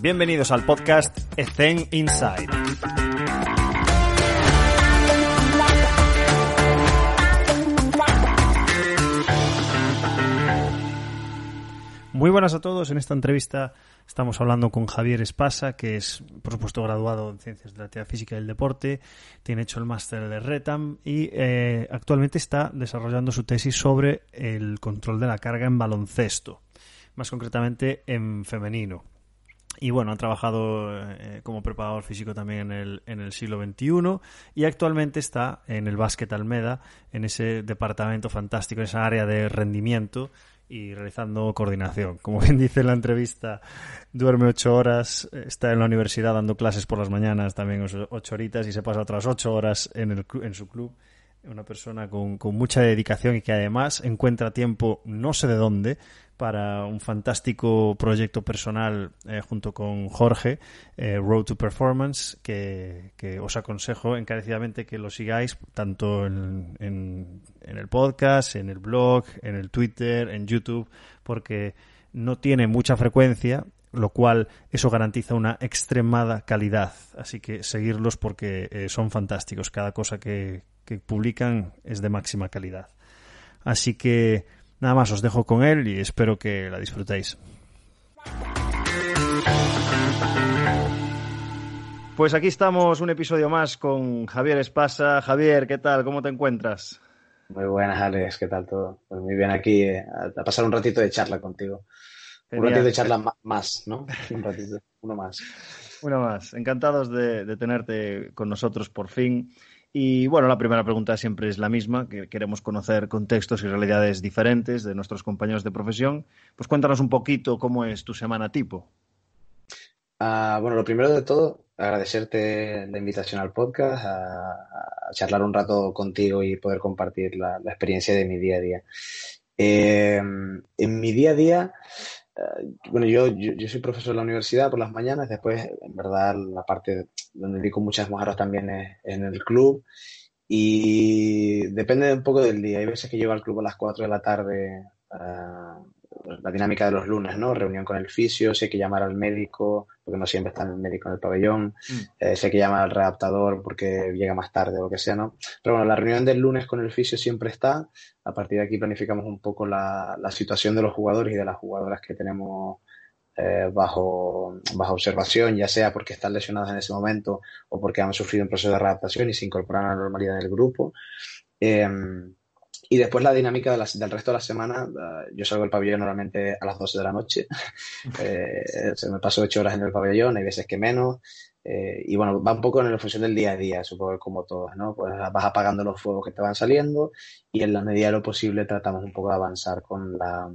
Bienvenidos al podcast Ethen Inside. Muy buenas a todos. En esta entrevista estamos hablando con Javier Espasa, que es, por supuesto, graduado en Ciencias de la Actividad Física y el Deporte, tiene hecho el máster de RETAM y eh, actualmente está desarrollando su tesis sobre el control de la carga en baloncesto, más concretamente en femenino. Y bueno, ha trabajado eh, como preparador físico también en el, en el siglo XXI y actualmente está en el Básquet Almeda, en ese departamento fantástico, en esa área de rendimiento y realizando coordinación. Como bien dice en la entrevista, duerme ocho horas, está en la universidad dando clases por las mañanas, también ocho horitas, y se pasa otras ocho horas en, el, en su club. Una persona con, mucha dedicación y que además encuentra tiempo no sé de dónde para un fantástico proyecto personal eh, junto con Jorge, eh, Road to Performance, que, os aconsejo encarecidamente que lo sigáis tanto en, el podcast, en el blog, en el Twitter, en YouTube, porque no tiene mucha frecuencia, lo cual eso garantiza una extremada calidad. Así que seguirlos porque eh, son fantásticos. Cada cosa que, que publican es de máxima calidad. Así que Nada más os dejo con él y espero que la disfrutéis. Pues aquí estamos, un episodio más con Javier Espasa. Javier, ¿qué tal? ¿Cómo te encuentras? Muy buenas, Alex. ¿Qué tal todo? Pues muy bien aquí eh, a, pasar un ratito de charla contigo. Genial. Un ratito de charla más, ¿no? Un ratito, uno más. Uno más. Encantados de, de tenerte con nosotros por fin. Y bueno, la primera pregunta siempre es la misma, que queremos conocer contextos y realidades diferentes de nuestros compañeros de profesión. Pues cuéntanos un poquito cómo es tu semana tipo. Uh, bueno, lo primero de todo, agradecerte la invitación al podcast, a, charlar un rato contigo y poder compartir la, la, experiencia de mi día a día. Eh, en mi día a día, bueno, yo, yo, soy profesor de la universidad por las mañanas, después, en verdad, la parte donde dedico muchas más también es en el club y depende un poco del día. Hay veces que llego al club a las 4 de la tarde, uh, la dinámica de los lunes, ¿no? Reunión con el fisio, sé que llamar al médico, porque no siempre está el médico en el pabellón, mm. eh, sé que llamar al readaptador porque llega más tarde o lo que sea, ¿no? Pero bueno, la reunión del lunes con el fisio siempre está. A partir de aquí planificamos un poco la, la situación de los jugadores y de las jugadoras que tenemos eh, bajo, bajo observación, ya sea porque están lesionadas en ese momento o porque han sufrido un proceso de readaptación y se incorporan a la normalidad del grupo. Eh, y después la dinámica de la, del resto de la semana, uh, yo salgo del pabellón normalmente a las 12 de la noche. eh, se me paso 8 horas en el pabellón, hay veces que menos. Eh, y bueno, va un poco en la función del día a día, supongo como todos, ¿no? Pues vas apagando los fuegos que te van saliendo y en la medida de lo posible tratamos un poco de avanzar con la,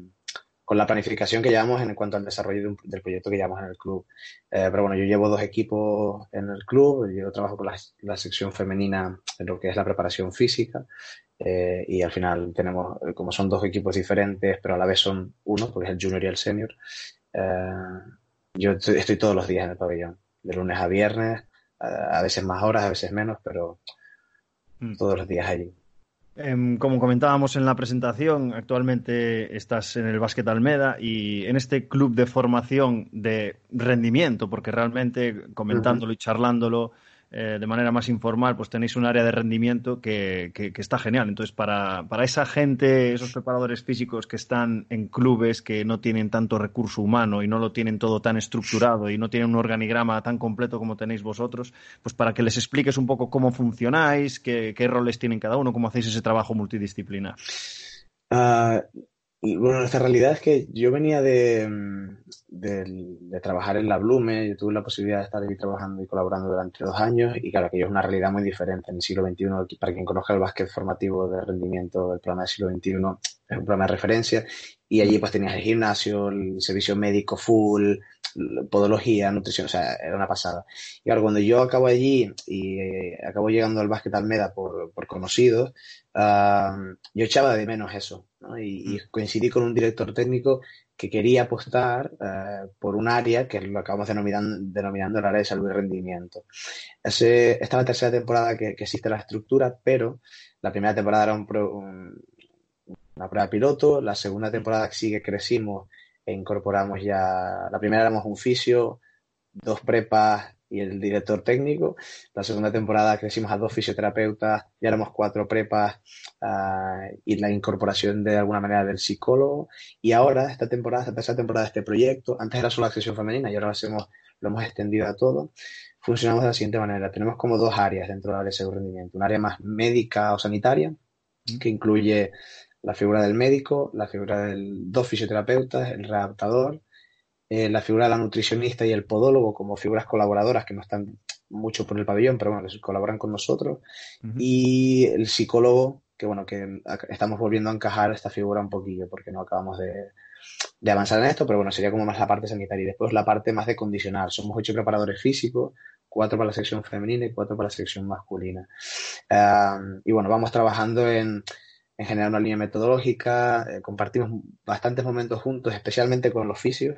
con la planificación que llevamos en cuanto al desarrollo de un, del proyecto que llevamos en el club. Eh, pero bueno, yo llevo dos equipos en el club, yo trabajo con la, la sección femenina en lo que es la preparación física eh, y al final tenemos, como son dos equipos diferentes, pero a la vez son uno, porque es el junior y el senior, eh, yo estoy todos los días en el pabellón, de lunes a viernes, a veces más horas, a veces menos, pero todos los días allí. Como comentábamos en la presentación, actualmente estás en el Básquet Almeda y en este club de formación de rendimiento, porque realmente comentándolo uh -huh. y charlándolo eh, de manera más informal, pues tenéis un área de rendimiento que, que, que está genial. Entonces, para, para, esa gente, esos preparadores físicos que están en clubes que no tienen tanto recurso humano y no lo tienen todo tan estructurado y no tienen un organigrama tan completo como tenéis vosotros, pues para que les expliques un poco cómo funcionáis, qué, qué roles tienen cada uno, cómo hacéis ese trabajo multidisciplinar. Uh, bueno, nuestra realidad es que yo venía de, de, de, trabajar en la Blume, yo tuve la posibilidad de estar ahí trabajando y colaborando durante dos años y claro, aquello es una realidad muy diferente en el siglo XXI, para quien conozca el básquet formativo de rendimiento del programa del siglo XXI, es un programa de referencia y allí pues tenías el gimnasio, el servicio médico full, podología, nutrición, o sea, era una pasada. Y claro, cuando yo acabo allí y eh, acabo llegando al básquet Almeda por, por conocidos, uh, yo echaba de menos eso, ¿no? Y, y, coincidí con un director técnico que quería apostar uh, por un área que lo acabamos denominando, denominando el área de salud y rendimiento. Ese, esta es la tercera temporada que, que, existe la estructura, pero la primera temporada era un, un, una prueba piloto, la segunda temporada sí que crecimos e incorporamos ya, la primera éramos un fisio, dos prepas y el director técnico. La segunda temporada crecimos a dos fisioterapeutas, ya éramos cuatro prepas ah, y la incorporación de alguna manera del psicólogo. Y ahora, esta temporada, esta tercera temporada de este proyecto, antes era solo accesión femenina y ahora lo, hacemos, lo hemos extendido a todo. Funcionamos de la siguiente manera. Tenemos como dos áreas dentro del área de seguro rendimiento. Un área más médica o sanitaria, que incluye la figura del médico, la figura de dos fisioterapeutas, el readaptador, eh, la figura de la nutricionista y el podólogo como figuras colaboradoras que no están mucho por el pabellón, pero bueno, colaboran con nosotros, y el psicólogo, que bueno, que estamos volviendo a encajar esta figura un poquillo porque no acabamos de, avanzar en esto, pero bueno, sería como más la parte sanitaria y después la parte más de condicionar. Somos ocho preparadores físicos, cuatro para la sección femenina y cuatro para la sección masculina. y bueno, vamos trabajando en, en generar una línea metodológica, eh, compartimos bastantes momentos juntos, especialmente con los fisios.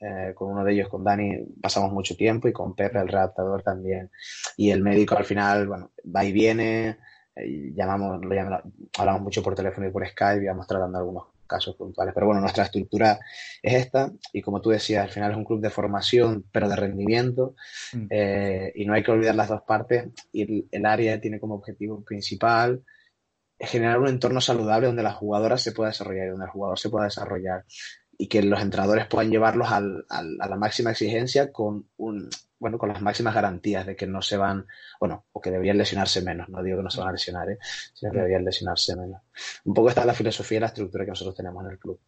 Eh, con uno de ellos, con Dani, pasamos mucho tiempo y con Pepe, el redactador, también. Y el médico al final, bueno, va y viene, eh, llamamos, lo llamamos, hablamos mucho por teléfono y por Skype y vamos tratando algunos casos puntuales. Pero bueno, nuestra estructura es esta y como tú decías, al final es un club de formación, pero de rendimiento mm. y no hay que olvidar las dos partes y el, área tiene como objetivo principal generar un entorno saludable donde la jugadora se pueda desarrollar y donde el jugador se pueda desarrollar y que los entrenadores puedan llevarlos al, a la máxima exigencia con un bueno con las máximas garantías de que no se van bueno o que deberían lesionarse menos. No digo que no se van a lesionar ¿eh? sino que deberían lesionarse menos. Un poco está la filosofía y la estructura que nosotros tenemos en el club.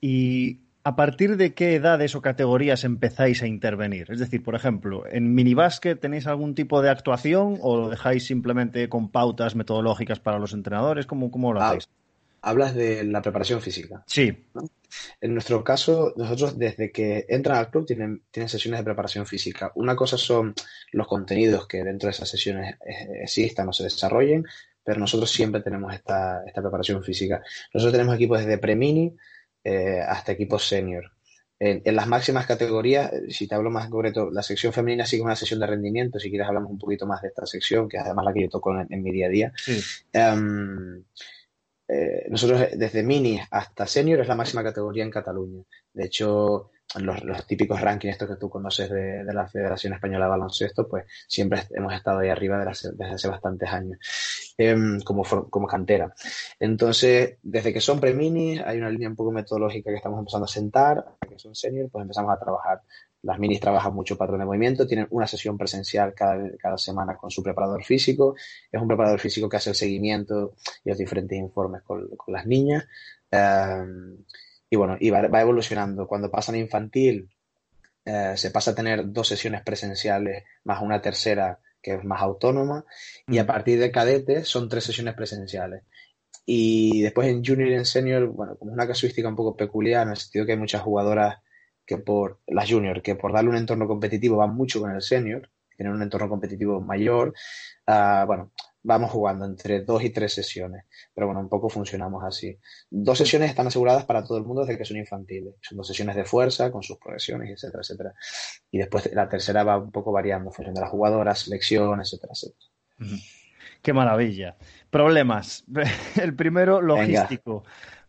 Y ¿A partir de qué edades o categorías empezáis a intervenir? Es decir, por ejemplo, ¿en minibásquet tenéis algún tipo de actuación o lo dejáis simplemente con pautas metodológicas para los entrenadores? ¿Cómo, cómo lo ah, hacéis? hablas de la preparación física. Sí. En nuestro caso, nosotros desde que entran al club tienen, tienen sesiones de preparación física. Una cosa son los contenidos que dentro de esas sesiones existan o se desarrollen, pero nosotros siempre tenemos esta, preparación física. Nosotros tenemos equipos desde pre-mini eh, hasta equipos senior. En, las máximas categorías, eh, si te hablo más concreto, la sección femenina sigue una sesión de rendimiento, si quieres hablamos un poquito más de esta sección, que es además la que yo toco en, mi día a día. Sí. Em, eh, nosotros desde mini hasta senior es la máxima categoría en Cataluña. De hecho, los, los típicos rankings estos que tú conoces de, la Federación Española de Baloncesto, pues siempre hemos estado ahí arriba desde hace bastantes años, em, como, como cantera. Entonces, desde que son pre-mini, hay una línea un poco metodológica que estamos empezando a sentar, que son senior, pues empezamos a trabajar las minis trabajan mucho patrón de movimiento, tienen una sesión presencial cada, cada semana con su preparador físico. Es un preparador físico que hace el seguimiento y los diferentes informes con, las niñas. Em, y bueno, y va, evolucionando. Cuando pasan a infantil, eh, se pasa a tener dos sesiones presenciales más una tercera que es más autónoma. Y a mm. partir de cadete son tres sesiones presenciales. Y después en junior y en senior, bueno, como es una casuística un poco peculiar, en el sentido que hay muchas jugadoras que por las junior, que por darle un entorno competitivo van mucho con el senior, tienen un entorno competitivo mayor, ah, bueno, vamos jugando entre dos y tres sesiones, pero bueno, un poco funcionamos así. Dos sesiones están aseguradas para todo el mundo desde que son infantiles, son dos sesiones de fuerza con sus progresiones, etcétera, etcétera. Y después la tercera va un poco variando en función de las jugadoras, selecciones, etcétera, etcétera. Qué maravilla. Problemas. El primero, logístico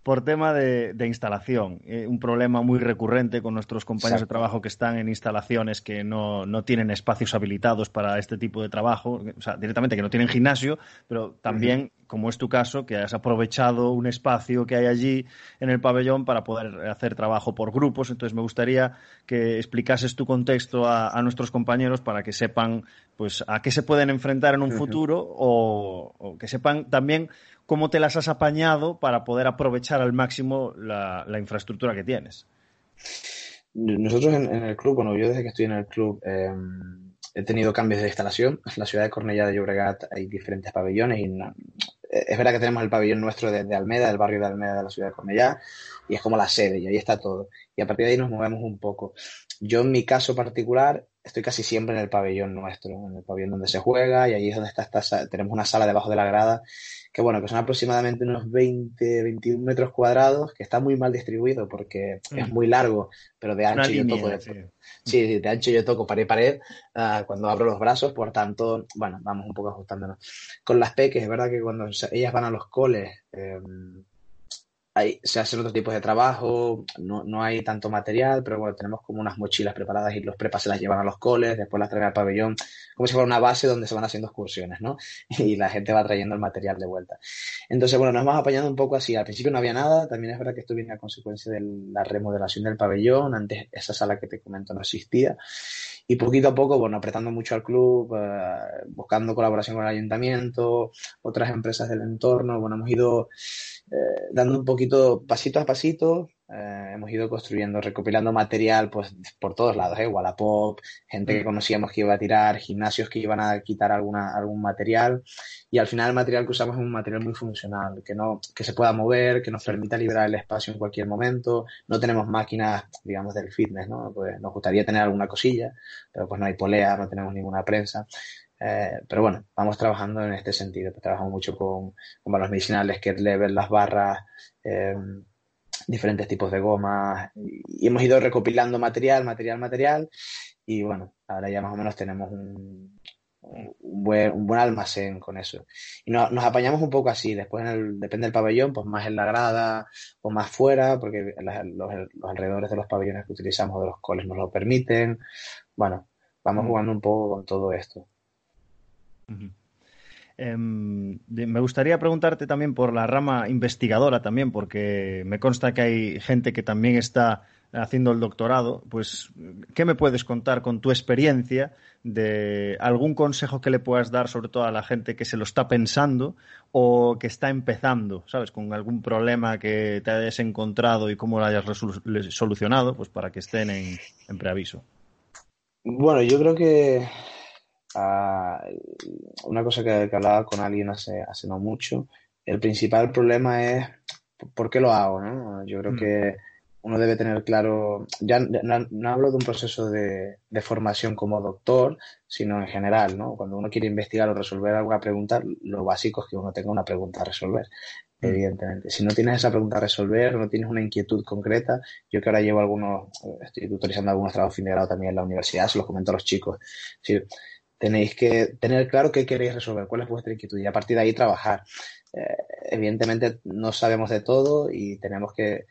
por tema de, instalación. Eh, un problema muy recurrente con nuestros compañeros de trabajo que están en instalaciones que no, tienen espacios habilitados para este tipo de trabajo, o sea, directamente que no tienen gimnasio, pero también, como es tu caso, que has aprovechado un espacio que hay allí en el pabellón para poder hacer trabajo por grupos. Entonces, me gustaría que explicases tu contexto a, nuestros compañeros para que sepan pues a qué se pueden enfrentar en un futuro o que sepan también cómo te las has apañado para poder aprovechar al máximo la, infraestructura que tienes. Nosotros en, el club, bueno, yo desde que estoy en el club em, he tenido cambios de instalación. En la ciudad de Cornellá de Llobregat hay diferentes pabellones y es verdad que tenemos el pabellón nuestro de, Almeda, del barrio de Almeda de la ciudad de Cornellá, y es como la sede y ahí está todo. Y a partir de ahí nos movemos un poco. Yo en mi caso particular estoy casi siempre en el pabellón nuestro, en el pabellón donde se juega y ahí es donde está esta, tenemos una sala debajo de la grada que bueno, que son aproximadamente unos 20, 21 metros cuadrados, que está muy mal distribuido porque es mm. muy largo, pero de ancho yo toco de, sí. de ancho yo toco pared pared uh, cuando abro los brazos, por tanto, bueno, vamos un poco ajustándonos. Con las peques, es verdad que cuando ellas van a los coles, eh, se hacen otros tipos de trabajo, no, no, hay tanto material, pero bueno, tenemos como unas mochilas preparadas y los prepas se las llevan a los coles, después las traen al pabellón, como si fuera una base donde se van haciendo excursiones, ¿no? Y la gente va trayendo el material de vuelta. Entonces, bueno, nos hemos apañado un poco así. Al principio no había nada, también es verdad que esto viene a consecuencia de la remodelación del pabellón, antes esa sala que te comento no existía. Y poquito a poco, bueno, apretando mucho al club, eh, buscando colaboración con el ayuntamiento, otras empresas del entorno, bueno, hemos ido eh, dando un poquito, pasito a pasito, eh, hemos ido construyendo, recopilando material pues por todos lados, ¿eh? Wallapop, gente que mm. conocíamos que iba a tirar, gimnasios que iban a quitar alguna, algún material y al final el material que usamos es un material muy funcional, que, no, que se pueda mover, que nos permita liberar el espacio en cualquier momento, no tenemos máquinas, digamos, del fitness, ¿no? Pues nos gustaría tener alguna cosilla, pero pues no hay polea, no tenemos ninguna prensa. Eh, pero bueno, vamos trabajando en este sentido. Trabajamos mucho con, con los medicinales, que level, las barras, eh, diferentes tipos de gomas y hemos ido recopilando material, material, material y bueno, ahora ya más o menos tenemos un, un, buen, un buen almacén con eso. Y nos apañamos un poco así, después en el, depende del pabellón, pues más en la grada o más fuera, porque los, alrededores de los pabellones que utilizamos de los coles nos lo permiten. Bueno, vamos mm. jugando un poco con todo esto. Em, me gustaría preguntarte también por la rama investigadora también, porque me consta que hay gente que también está haciendo el doctorado. Pues, ¿qué me puedes contar con tu experiencia de algún consejo que le puedas dar, sobre todo a la gente que se lo está pensando o que está empezando, ¿sabes? Con algún problema que te hayas encontrado y cómo lo hayas solucionado, pues para que estén en preaviso. Bueno, yo creo que una cosa que, hablaba con alguien hace, hace no mucho, el principal problema es por qué lo hago, ¿no? Yo creo mm. que uno debe tener claro, ya no, hablo de un proceso de, formación como doctor, sino en general, ¿no? Cuando uno quiere investigar o resolver alguna pregunta, lo básico es que uno tenga una pregunta a resolver, mm. evidentemente. Si no tienes esa pregunta a resolver, no tienes una inquietud concreta, yo que ahora llevo algunos, estoy tutorizando algunos trabajos fin de grado también en la universidad, se los comento a los chicos tenéis que tener claro qué queréis resolver, cuál es vuestra inquietud y a partir de ahí trabajar. Eh, evidentemente no sabemos de todo y tenemos que,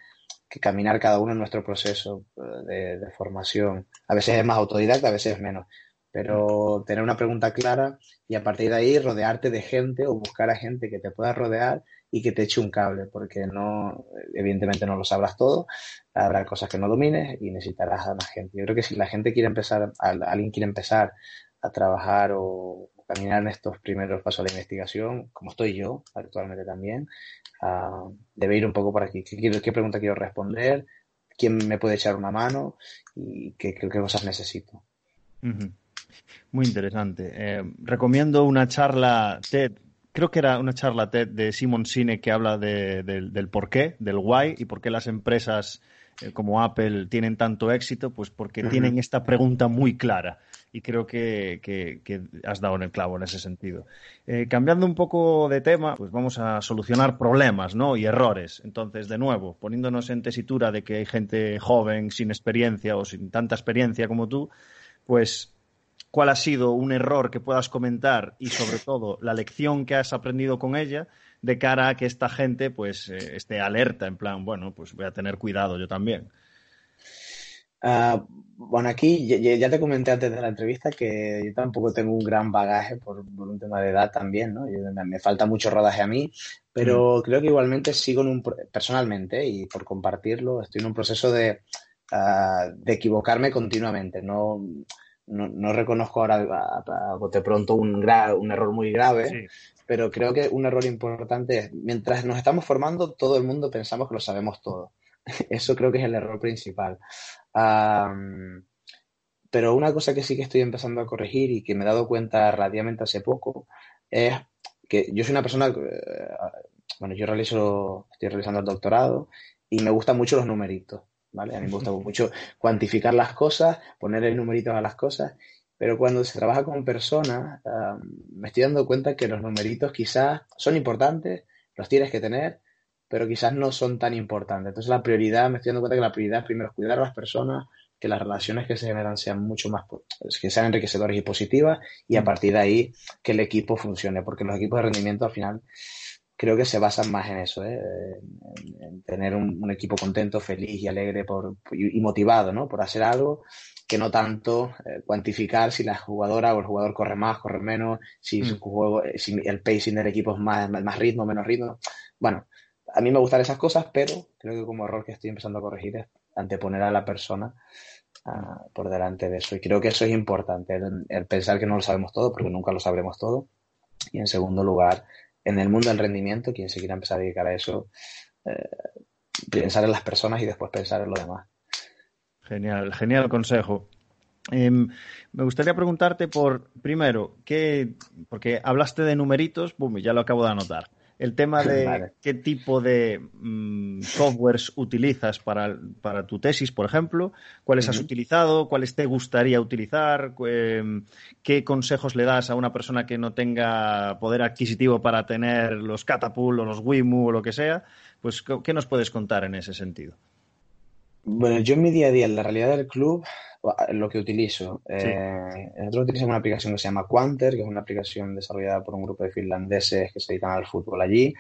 caminar cada uno en nuestro proceso eh, de, formación. A veces es más autodidacta, a veces es menos. Pero tener una pregunta clara y a partir de ahí rodearte de gente o buscar a gente que te pueda rodear y que te eche un cable, porque no, evidentemente no lo sabrás todo, habrá cosas que no domines y necesitarás a la gente. Yo creo que si la gente quiere empezar, alguien quiere empezar a trabajar o caminar en estos primeros pasos de la investigación, como estoy yo actualmente también, uh, debe ir un poco por aquí. ¿Qué, ¿Qué, pregunta quiero responder? ¿Quién me puede echar una mano? ¿Y qué, qué, cosas necesito? Muy interesante. Eh, recomiendo una charla TED creo que era una charla TED de Simon Sinek que habla de, del por qué, del why y por qué las empresas eh, como Apple tienen tanto éxito, pues porque tienen esta pregunta muy clara y creo que, has dado en el clavo en ese sentido. Eh, cambiando un poco de tema, pues vamos a solucionar problemas ¿no? y errores. Entonces, de nuevo, poniéndonos en tesitura de que hay gente joven, sin experiencia o sin tanta experiencia como tú, pues cuál ha sido un error que puedas comentar y sobre todo la lección que has aprendido con ella de cara a que esta gente pues eh, esté alerta en plan, bueno, pues voy a tener cuidado yo también. Ah, bueno, aquí ya, te comenté antes de la entrevista que yo tampoco tengo un gran bagaje por, un tema de edad también, ¿no? me falta mucho rodaje a mí, pero mm. creo que igualmente sigo en un, personalmente y por compartirlo, estoy en un proceso de, ah, de equivocarme continuamente. No, no, reconozco ahora de pronto un, un error muy grave, pero creo que un error importante es, mientras nos estamos formando, todo el mundo pensamos que lo sabemos todo. Eso creo que es el error principal pero una cosa que sí que estoy empezando a corregir y que me he dado cuenta relativamente hace poco es que yo soy una persona, eh, bueno, yo realizo, estoy realizando el doctorado y me gustan mucho los numeritos, ¿vale? A mí me gusta mucho cuantificar las cosas, ponerle numeritos a las cosas, pero cuando se trabaja con personas, me estoy dando cuenta que los numeritos quizás son importantes, los tienes que tener, pero quizás no son tan importantes. Entonces la prioridad, me estoy dando cuenta que la prioridad es primero cuidar a las personas, que las relaciones que se generan sean mucho más, que sean enriquecedoras y positivas, y a mm. partir de ahí que el equipo funcione, porque los equipos de rendimiento al final creo que se basan más en eso, ¿eh? en, tener un, equipo contento, feliz y alegre por, y, motivado ¿no? por hacer algo, que no tanto eh, cuantificar si la jugadora o el jugador corre más, corre menos, si, su mm. juego, eh, si el pacing del equipo es más, más ritmo, menos ritmo. Bueno, a mí me gustan esas cosas, pero creo que como error que estoy empezando a corregir es anteponer a la persona ah, por delante de eso. Y creo que eso es importante, el pensar que no lo sabemos todo, porque nunca lo sabremos todo. Y en segundo lugar, en el mundo del rendimiento, quien se quiera empezar a dedicar a eso, eh, pensar en las personas y después pensar en lo demás. Genial, genial consejo. Em, me gustaría preguntarte por, primero, ¿qué, porque hablaste de numeritos, boom, ya lo acabo de anotar el tema de qué tipo de mm, softwares utilizas para, tu tesis, por ejemplo, cuáles has utilizado, cuáles te gustaría utilizar, em, qué consejos le das a una persona que no tenga poder adquisitivo para tener los Catapult o los Wimu o lo que sea, pues ¿qué nos puedes contar en ese sentido? Bueno, yo en mi día a día, en la realidad del club, lo que utilizo. Eh, nosotros utilizamos una aplicación que se llama Quanter, que es una aplicación desarrollada por un grupo de finlandeses que se dedican al fútbol allí.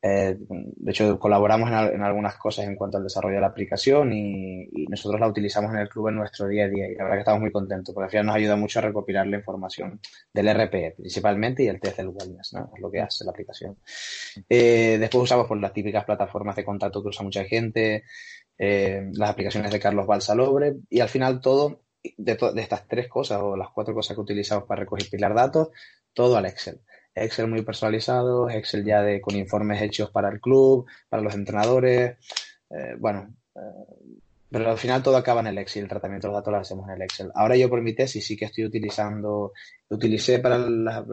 Eh, de hecho, colaboramos en, algunas cosas en cuanto al desarrollo de la aplicación y, nosotros la utilizamos en el club en nuestro día a día y la verdad que estamos muy contentos porque al final nos ayuda mucho a recopilar la información del RP principalmente y el test del wellness, ¿no? es lo que hace la aplicación. Eh, después usamos por las típicas plataformas de contacto que usa mucha gente, eh, las aplicaciones de Carlos Balsalobre y al final todo de, de, estas tres cosas o las cuatro cosas que utilizamos para recopilar datos, todo al Excel. Excel muy personalizado, Excel ya de, con informes hechos para el club, para los entrenadores, eh, bueno, eh, pero al final todo acaba en el Excel, el tratamiento de los datos lo hacemos en el Excel. Ahora yo por mi tesis sí que estoy utilizando, utilicé para los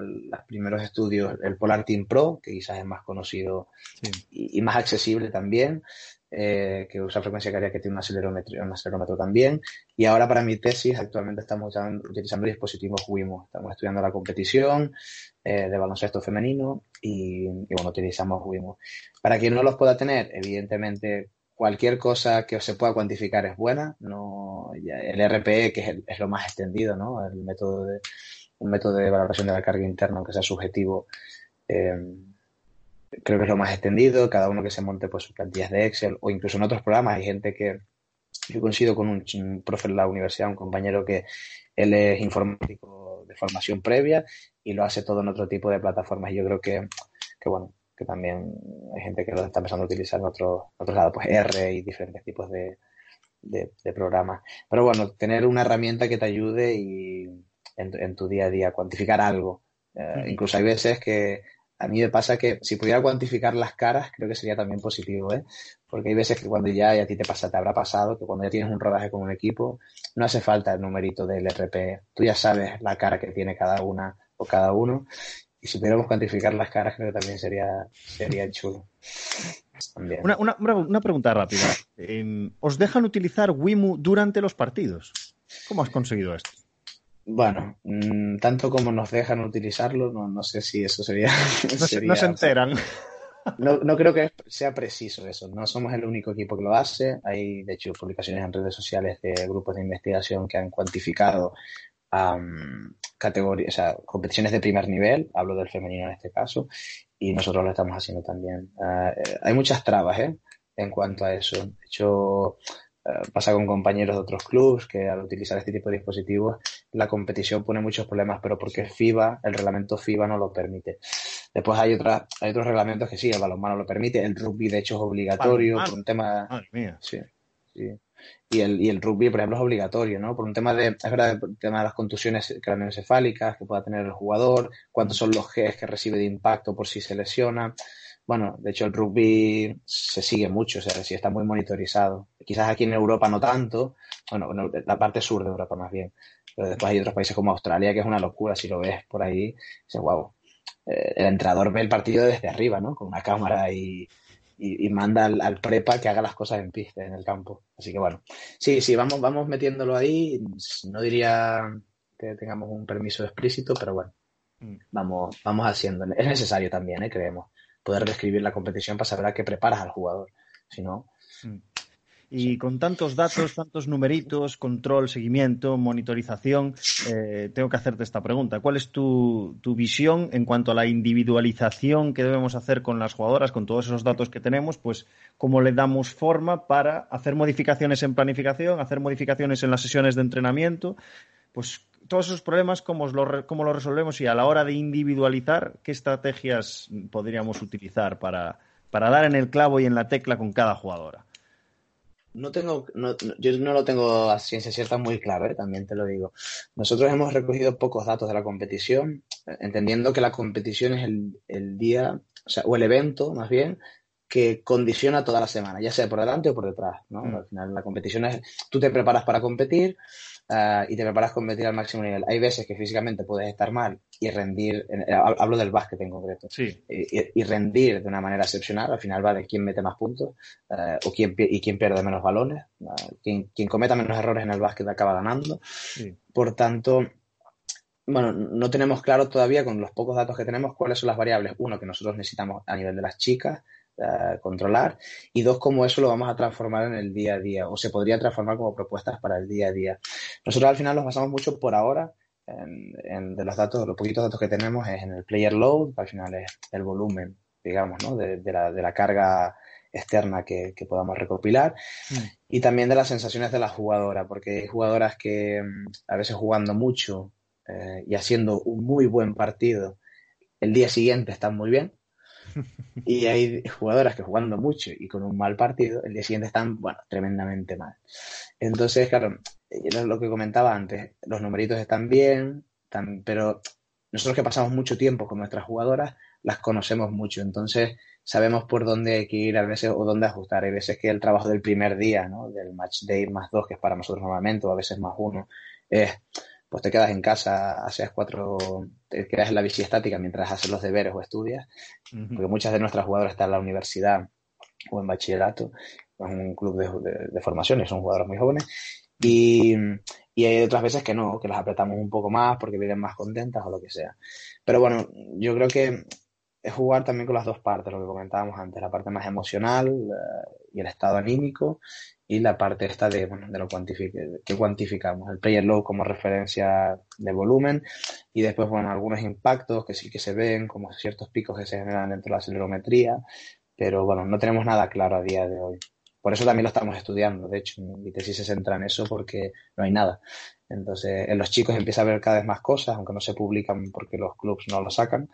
primeros estudios el Polar Team Pro, que quizás es más conocido y, más accesible también. Eh, que usa frecuencia cardíaca, que tiene un acelerómetro, un acelerómetro también. Y ahora para mi tesis actualmente estamos utilizando dispositivos WIMO. Estamos estudiando la competición eh, de baloncesto femenino y, bueno, utilizamos WIMO. Para quien no los pueda tener, evidentemente cualquier cosa que se pueda cuantificar es buena. No, el RPE, que es, lo más extendido, ¿no? El método de, un método de valoración de la carga interna, aunque sea subjetivo, eh, creo que es lo más extendido, cada uno que se monte pues sus plantillas de Excel o incluso en otros programas hay gente que yo coincido con un, profe en la universidad, un compañero que él es informático de formación previa y lo hace todo en otro tipo de plataformas y yo creo que, que bueno, que también hay gente que lo está empezando a utilizar en otros otros lados, pues R y diferentes tipos de, de, programas. Pero bueno, tener una herramienta que te ayude y en, en tu día a día, cuantificar algo. Eh, incluso hay veces que a mí me pasa que si pudiera cuantificar las caras, creo que sería también positivo, ¿eh? Porque hay veces que cuando ya, y a ti te pasa, te habrá pasado, que cuando ya tienes un rodaje con un equipo, no hace falta el numerito del RP. Tú ya sabes la cara que tiene cada una o cada uno. Y si pudiéramos cuantificar las caras, creo que también sería, sería chulo. Una, una, una, pregunta rápida. Em, ¿Os dejan utilizar Wimu durante los partidos? ¿Cómo has conseguido esto? Bueno, mm, tanto como nos dejan utilizarlo, no, no sé si eso sería. No, se enteran. no, no, creo que sea preciso eso. No somos el único equipo que lo hace. Hay, de hecho, publicaciones en redes sociales de grupos de investigación que han cuantificado categorías, o sea, competiciones de primer nivel, hablo del femenino en este caso, y nosotros lo estamos haciendo también. Eh, hay muchas trabas ¿eh? en cuanto a eso. De hecho, pasa con compañeros de otros clubes que al utilizar este tipo de dispositivos la competición pone muchos problemas, pero porque FIBA, el reglamento FIBA no lo permite. Después hay, otra, hay otros reglamentos que sí, el balonmano lo permite, el rugby de hecho es obligatorio por un tema... Sí, sí. Y el, y el rugby, por ejemplo, es obligatorio, ¿no? Por un tema de, es verdad, el tema de las contusiones craneoencefálicas que pueda tener el jugador, cuántos son los Gs que recibe de impacto por si se lesiona. Bueno, de hecho el rugby se sigue mucho, o sea, sí está muy monitorizado. Quizás aquí en Europa no tanto, bueno, la parte sur de Europa más bien, pero después hay otros países como Australia que es una locura, si lo ves por ahí, dices, wow, eh, el entrenador ve el partido desde arriba, ¿no? Con una cámara y, y, manda al, prepa que haga las cosas en pista, en el campo. Así que bueno, sí, sí, vamos, vamos metiéndolo ahí. No diría que tengamos un permiso explícito, pero bueno, mm. vamos, vamos haciendo. Es necesario también, ¿eh? creemos poder describir la competición para saber a qué preparas al jugador. Si no. Mm. Y con tantos datos, tantos numeritos, control, seguimiento, monitorización, eh, tengo que hacerte esta pregunta. ¿Cuál es tu, visión en cuanto a la individualización que debemos hacer con las jugadoras, con todos esos datos que tenemos? Pues, ¿cómo le damos forma para hacer modificaciones en planificación, hacer modificaciones en las sesiones de entrenamiento? Pues todos esos problemas, ¿cómo los, cómo los resolvemos? Y a la hora de individualizar, ¿qué estrategias podríamos utilizar para, para dar en el clavo y en la tecla con cada jugadora? No tengo, yo no lo tengo a ciencia cierta muy claro, ¿eh? también te lo digo. Nosotros hemos recogido pocos datos de la competición, entendiendo que la competición es el, día, o, sea, o el evento, más bien, que condiciona toda la semana, ya sea por delante o por detrás. ¿no? Mm. Al final, la competición es, tú te preparas para competir, Ah, y te preparas a competir al máximo nivel. Hay veces que físicamente puedes estar mal y rendir, eh, hablo del básquet en concreto, y, rendir de una manera excepcional, al final va de quién mete más puntos eh, o quién, y quién pierde menos balones. Quien, quien, cometa menos errores en el básquet acaba ganando. Por tanto, bueno, no tenemos claro todavía con los pocos datos que tenemos cuáles son las variables. Uno, que nosotros necesitamos a nivel de las chicas, controlar y dos, cómo eso lo vamos a transformar en el día a día o se podría transformar como propuestas para el día a día. Nosotros al final nos basamos mucho por ahora en, de los datos, los poquitos datos que tenemos es en el player load, que al final es el volumen, digamos, ¿no? de, la, de la carga externa que, podamos recopilar mm. y también de las sensaciones de la jugadora, porque hay jugadoras que mm, a veces jugando mucho eh, y haciendo un muy buen partido, el día siguiente están muy bien y hay jugadoras que jugando mucho y con un mal partido, el día siguiente están, bueno, tremendamente mal. Entonces, claro, es lo que comentaba antes, los numeritos están bien, pero nosotros que pasamos mucho tiempo con nuestras jugadoras, las conocemos mucho, entonces sabemos por dónde hay que ir a veces o dónde ajustar. Hay veces que el trabajo del primer día, ¿no? Del match day más dos, que es para nosotros normalmente, o a veces más uno, es pues te quedas en casa, haces cuatro, te quedas en la bici estática mientras haces los deberes o estudias, porque muchas de nuestras jugadoras están en la universidad o en bachillerato, en un club de, de, formación y son jugadoras muy jóvenes, y, y, hay otras veces que no, que las apretamos un poco más porque vienen más contentas o lo que sea. Pero bueno, yo creo que es jugar también con las dos partes, lo que comentábamos antes, la parte más emocional eh, y el estado anímico y la parte esta de, bueno, de lo que cuantificamos, el player low como referencia de volumen y después, bueno, algunos impactos que sí que se ven, como ciertos picos que se generan dentro de la acelerometría, pero bueno, no tenemos nada claro a día de hoy. Por eso también lo estamos estudiando, de hecho, mi tesis se centra en eso porque no hay nada. Entonces, en los chicos empieza a haber cada vez más cosas, aunque no se publican porque los clubs no lo sacan,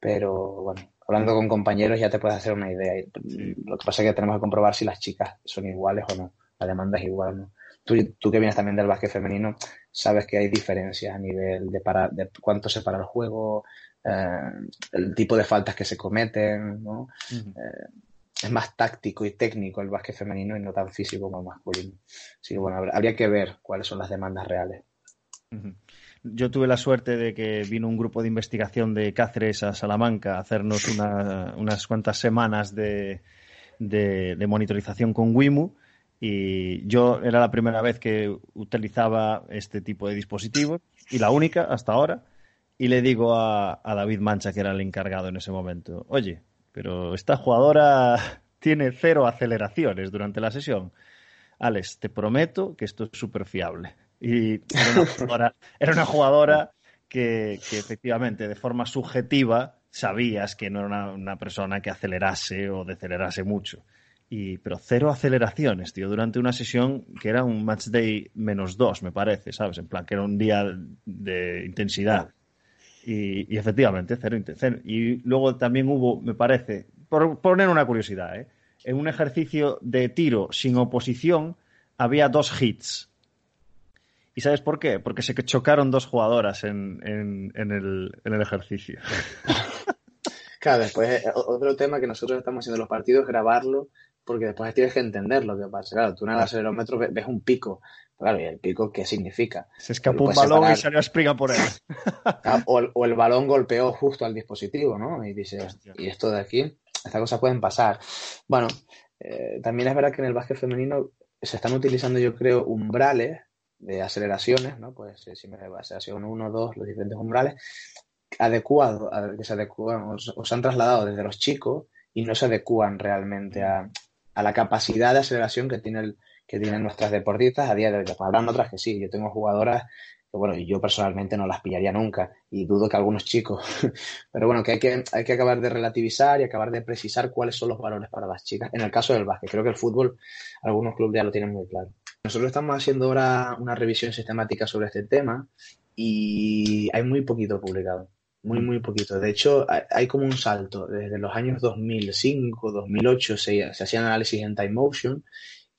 pero bueno, hablando con compañeros ya te puedes hacer una idea. Lo que pasa es que tenemos que comprobar si las chicas son iguales o no. La demanda es igual, ¿no? Tú, tú que vienes también del básquet femenino, sabes que hay diferencias a nivel de, para, de cuánto se para el juego, eh, el tipo de faltas que se cometen, ¿no? Eh, es más táctico y técnico el básquet femenino y no tan físico como el masculino. Así que bueno, habría que ver cuáles son las demandas reales. Yo tuve la suerte de que vino un grupo de investigación de Cáceres a Salamanca a hacernos unas cuantas semanas de, monitorización con WIMU y yo era la primera vez que utilizaba este tipo de dispositivos y la única hasta ahora y le digo a, a David Mancha, que era el encargado en ese momento, oye, pero esta jugadora tiene cero aceleraciones durante la sesión. Alex, te prometo que esto es súper fiable. Y era una jugadora, que, efectivamente, de forma subjetiva, sabías que no era una, persona que acelerase o decelerase mucho. Y, pero cero aceleraciones, tío, durante una sesión que era un match day menos dos, me parece, ¿sabes? En plan, que era un día de intensidad. Y, efectivamente, cero, cero. Y luego también hubo, me parece, por poner una curiosidad, ¿eh? en un ejercicio de tiro sin oposición había dos hits ¿Y sabes por qué? Porque se chocaron dos jugadoras en, el, ejercicio. Claro, después eh, otro tema que nosotros estamos haciendo en los partidos es grabarlo, porque después tienes que entender lo que pasa. Claro, tú en el acelerómetro ves un pico. Claro, ¿y el pico qué significa? Se escapó un balón y salió a Spriga por él. Ah, o, el, balón golpeó justo al dispositivo, ¿no? Y dices, ¿y esto de aquí? Estas cosas pueden pasar. Bueno, eh, también es verdad que en el básquet femenino se están utilizando, yo creo, umbrales de aceleraciones, ¿no? Pues eh, si me aceleración 1, 2, los diferentes umbrales, adecuados, que se adecuan o, se han trasladado desde los chicos y no se adecúan realmente a, a la capacidad de aceleración que, tiene que tienen nuestras deportistas a día de hoy. Habrán otras que sí. Yo tengo jugadoras que, bueno, yo personalmente no las pillaría nunca y dudo que algunos chicos. Pero bueno, que hay, que hay que acabar de relativizar y acabar de precisar cuáles son los valores para las chicas. En el caso del básquet, creo que el fútbol, algunos clubes ya lo tienen muy claro. Nosotros estamos haciendo ahora una revisión sistemática sobre este tema y hay muy poquito publicado. Muy, muy poquito. De hecho, hay como un salto. Desde los años 2005, 2008 se, se hacían análisis en time motion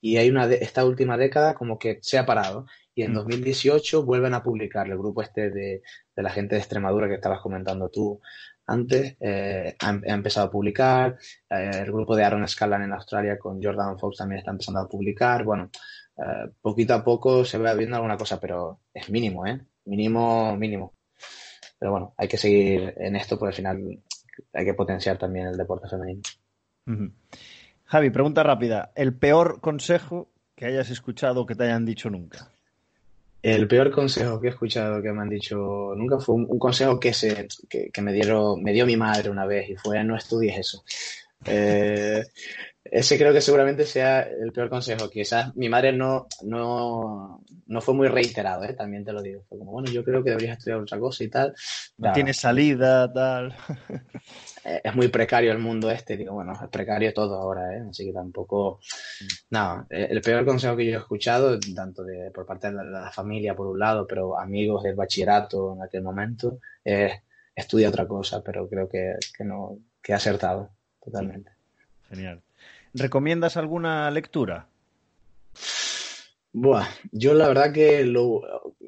y hay una de, esta última década como que se ha parado. Y en 2018 mm. vuelven a publicar el grupo este de, de la gente de Extremadura que estabas comentando tú antes, eh, ha, empezado a publicar. Eh, el grupo de Aaron Scanlan en Australia con Jordan Fox también está empezando a publicar. Bueno, eh, poquito a poco se va viendo alguna cosa, pero es mínimo, ¿eh? Mínimo, mínimo. Pero bueno, hay que seguir en esto porque al final hay que potenciar también el deporte femenino. Javi, pregunta rápida. ¿El peor consejo que hayas escuchado o que te hayan dicho nunca? El peor consejo que he escuchado que me han dicho nunca fue un, consejo que, se, que, me, dieron, me dio mi madre una vez y fue no estudies eso. Eh, ese creo que seguramente sea el peor consejo. Quizás mi madre no, no, no fue muy reiterado, ¿eh? también te lo digo. Fue como, bueno, yo creo que deberías estudiar otra cosa y tal. No tiene salida, tal. Eh, es muy precario el mundo este. Digo, bueno, es precario todo ahora, ¿eh? así que tampoco. No, el peor consejo que yo he escuchado, tanto de, por parte de la, familia, por un lado, pero amigos del bachillerato en aquel momento, es estudia otra cosa, pero creo que, que no, que he acertado totalmente. Genial. ¿Recomiendas alguna lectura? Buah, yo la verdad que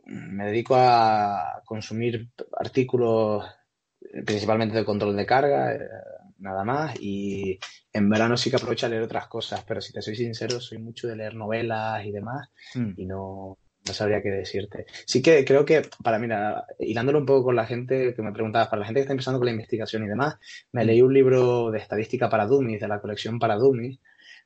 me dedico a consumir artículos principalmente de control de carga, eh, nada más, y en verano sí que aprovecho a leer otras cosas, pero si te soy sincero, soy mucho de leer novelas y demás, mm. y no, no sabría qué decirte. Sí que creo que, para mira, hilándolo un poco con la gente que me preguntaba, para la gente que está empezando con la investigación y demás, me leí un libro de estadística para Dummies, de la colección para Dummies,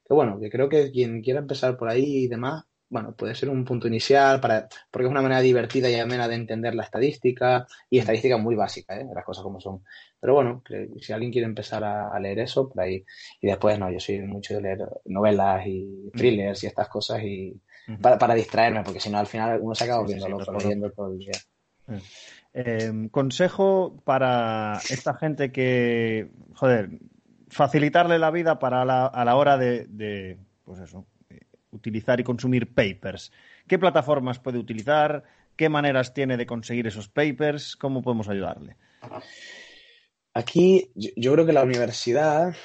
que bueno, que creo que quien quiera empezar por ahí y demás, bueno, puede ser un punto inicial, para, porque es una manera divertida y amena de entender la estadística, y estadística muy básica, ¿eh? las cosas como son. Pero bueno, si alguien quiere empezar a, leer eso, por ahí, y después no, yo soy mucho de leer novelas y thrillers y estas cosas, y para, para distraerme, porque si no al final uno se acaba viéndolo, leyendo todo el día. Eh, consejo para esta gente que, joder, facilitarle la vida para a la hora de, de pues eso, utilizar y consumir papers. ¿Qué plataformas puede utilizar? ¿Qué maneras tiene de conseguir esos papers? ¿Cómo podemos ayudarle? Aquí yo, creo que la universidad,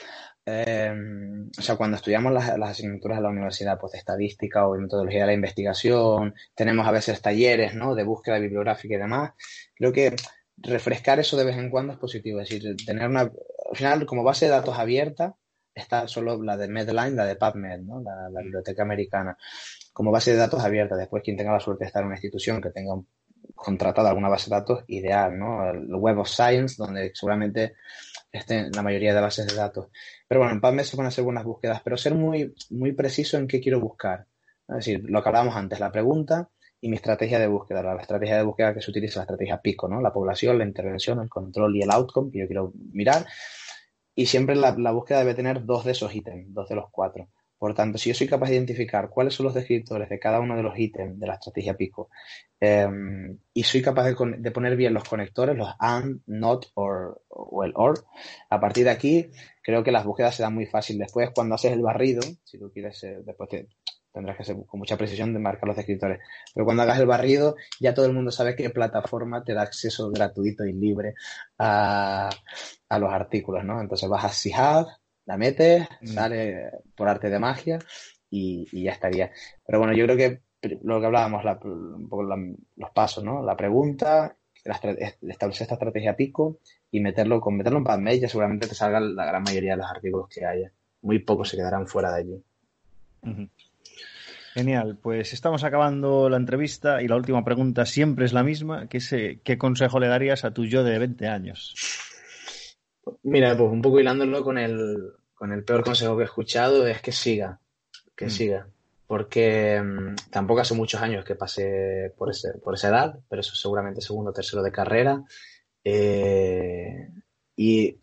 em, o sea, cuando estudiamos las, asignaturas de la universidad, pues de estadística o metodología de la investigación, tenemos a veces talleres, ¿no? De búsqueda bibliográfica y demás. Creo que refrescar eso de vez en cuando es positivo. Es decir, tener una, al final, como base de datos abierta, está solo la de Medline, la de PubMed, ¿no? la, biblioteca americana, como base de datos abierta. Después, quien tenga la suerte de estar en una institución que tenga contratada alguna base de datos, ideal, ¿no? El Web of Science, donde seguramente estén la mayoría de bases de datos. Pero bueno, en PubMed van a hacer buenas búsquedas, pero ser muy, muy preciso en qué quiero buscar. Es decir, lo que hablábamos antes, la pregunta y mi estrategia de búsqueda. La estrategia de búsqueda que se utiliza, la estrategia PICO, ¿no? La población, la intervención, el control y el outcome que yo quiero mirar y siempre la, búsqueda debe tener dos de esos ítems, dos de los cuatro. Por tanto, si yo soy capaz de identificar cuáles son los descriptores de cada uno de los ítems de la estrategia Pico em, y soy capaz de, poner bien los conectores, los AND, NOT or, o el OR, a partir de aquí creo que las búsquedas se dan muy fácil. Después, cuando haces el barrido, si tú quieres, eh, después te, tendrás que ser con mucha precisión de marcar los descriptores. Pero cuando hagas el barrido, ya todo el mundo sabe qué plataforma te da acceso gratuito y libre a, los artículos, ¿no? Entonces vas a Sihab, la metes, mm. sale por arte de magia y, ya estaría. Pero bueno, yo creo que lo que hablábamos, un poco los pasos, ¿no? La pregunta, establecer esta estrategia pico y meterlo, con meterlo en PubMed ya seguramente te salga la gran mayoría de los artículos que haya. Muy pocos se quedarán fuera de allí. Genial, pues estamos acabando la entrevista y la última pregunta siempre es la misma, que eh, ¿qué consejo le darías a tu yo de 20 años? Mira, pues un poco hilándolo con el, con el peor consejo que he escuchado es que siga, que mm. siga, porque mm, tampoco hace muchos años que pasé por, ese, por esa edad, pero eso seguramente segundo o tercero de carrera. Eh, y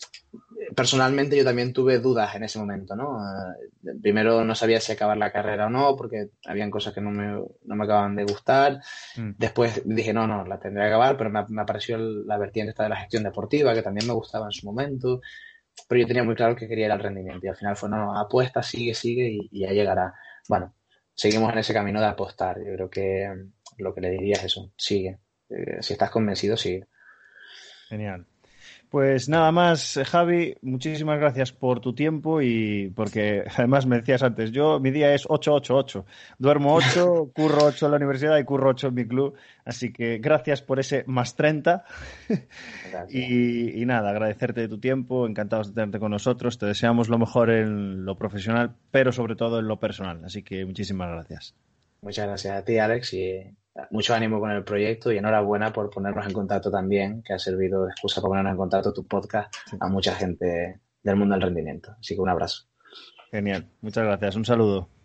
personalmente yo también tuve dudas en ese momento, ¿no? Eh, primero no sabía si acabar la carrera o no, porque habían cosas que no me, no me acababan de gustar. Mm. Después dije, no, no, la tendré que acabar, pero me, me apareció la vertiente esta de la gestión deportiva, que también me gustaba en su momento. Pero yo tenía muy claro que quería ir al rendimiento. Y al final fue, no, no apuesta, sigue, sigue y, ya llegará. Bueno, seguimos en ese camino de apostar. Yo creo que mm, lo que le diría es eso, sigue. Eh, si estás convencido, sigue. Genial. Pues nada más, Javi, muchísimas gracias por tu tiempo y porque además me decías antes, yo mi día es 888, duermo 8, curro 8 en la universidad y curro 8 en mi club, así que gracias por ese más 30 y, y, nada, agradecerte tu tiempo, encantados de tenerte con nosotros, te deseamos lo mejor en lo profesional, pero sobre todo en lo personal, así que muchísimas gracias. Muchas gracias a ti, Alex, y mucho ánimo con el proyecto y enhorabuena por ponernos en contacto también, que ha servido de excusa para ponernos en contacto tu podcast a mucha gente del mundo del rendimiento. Así que un abrazo. Genial, muchas gracias, un saludo.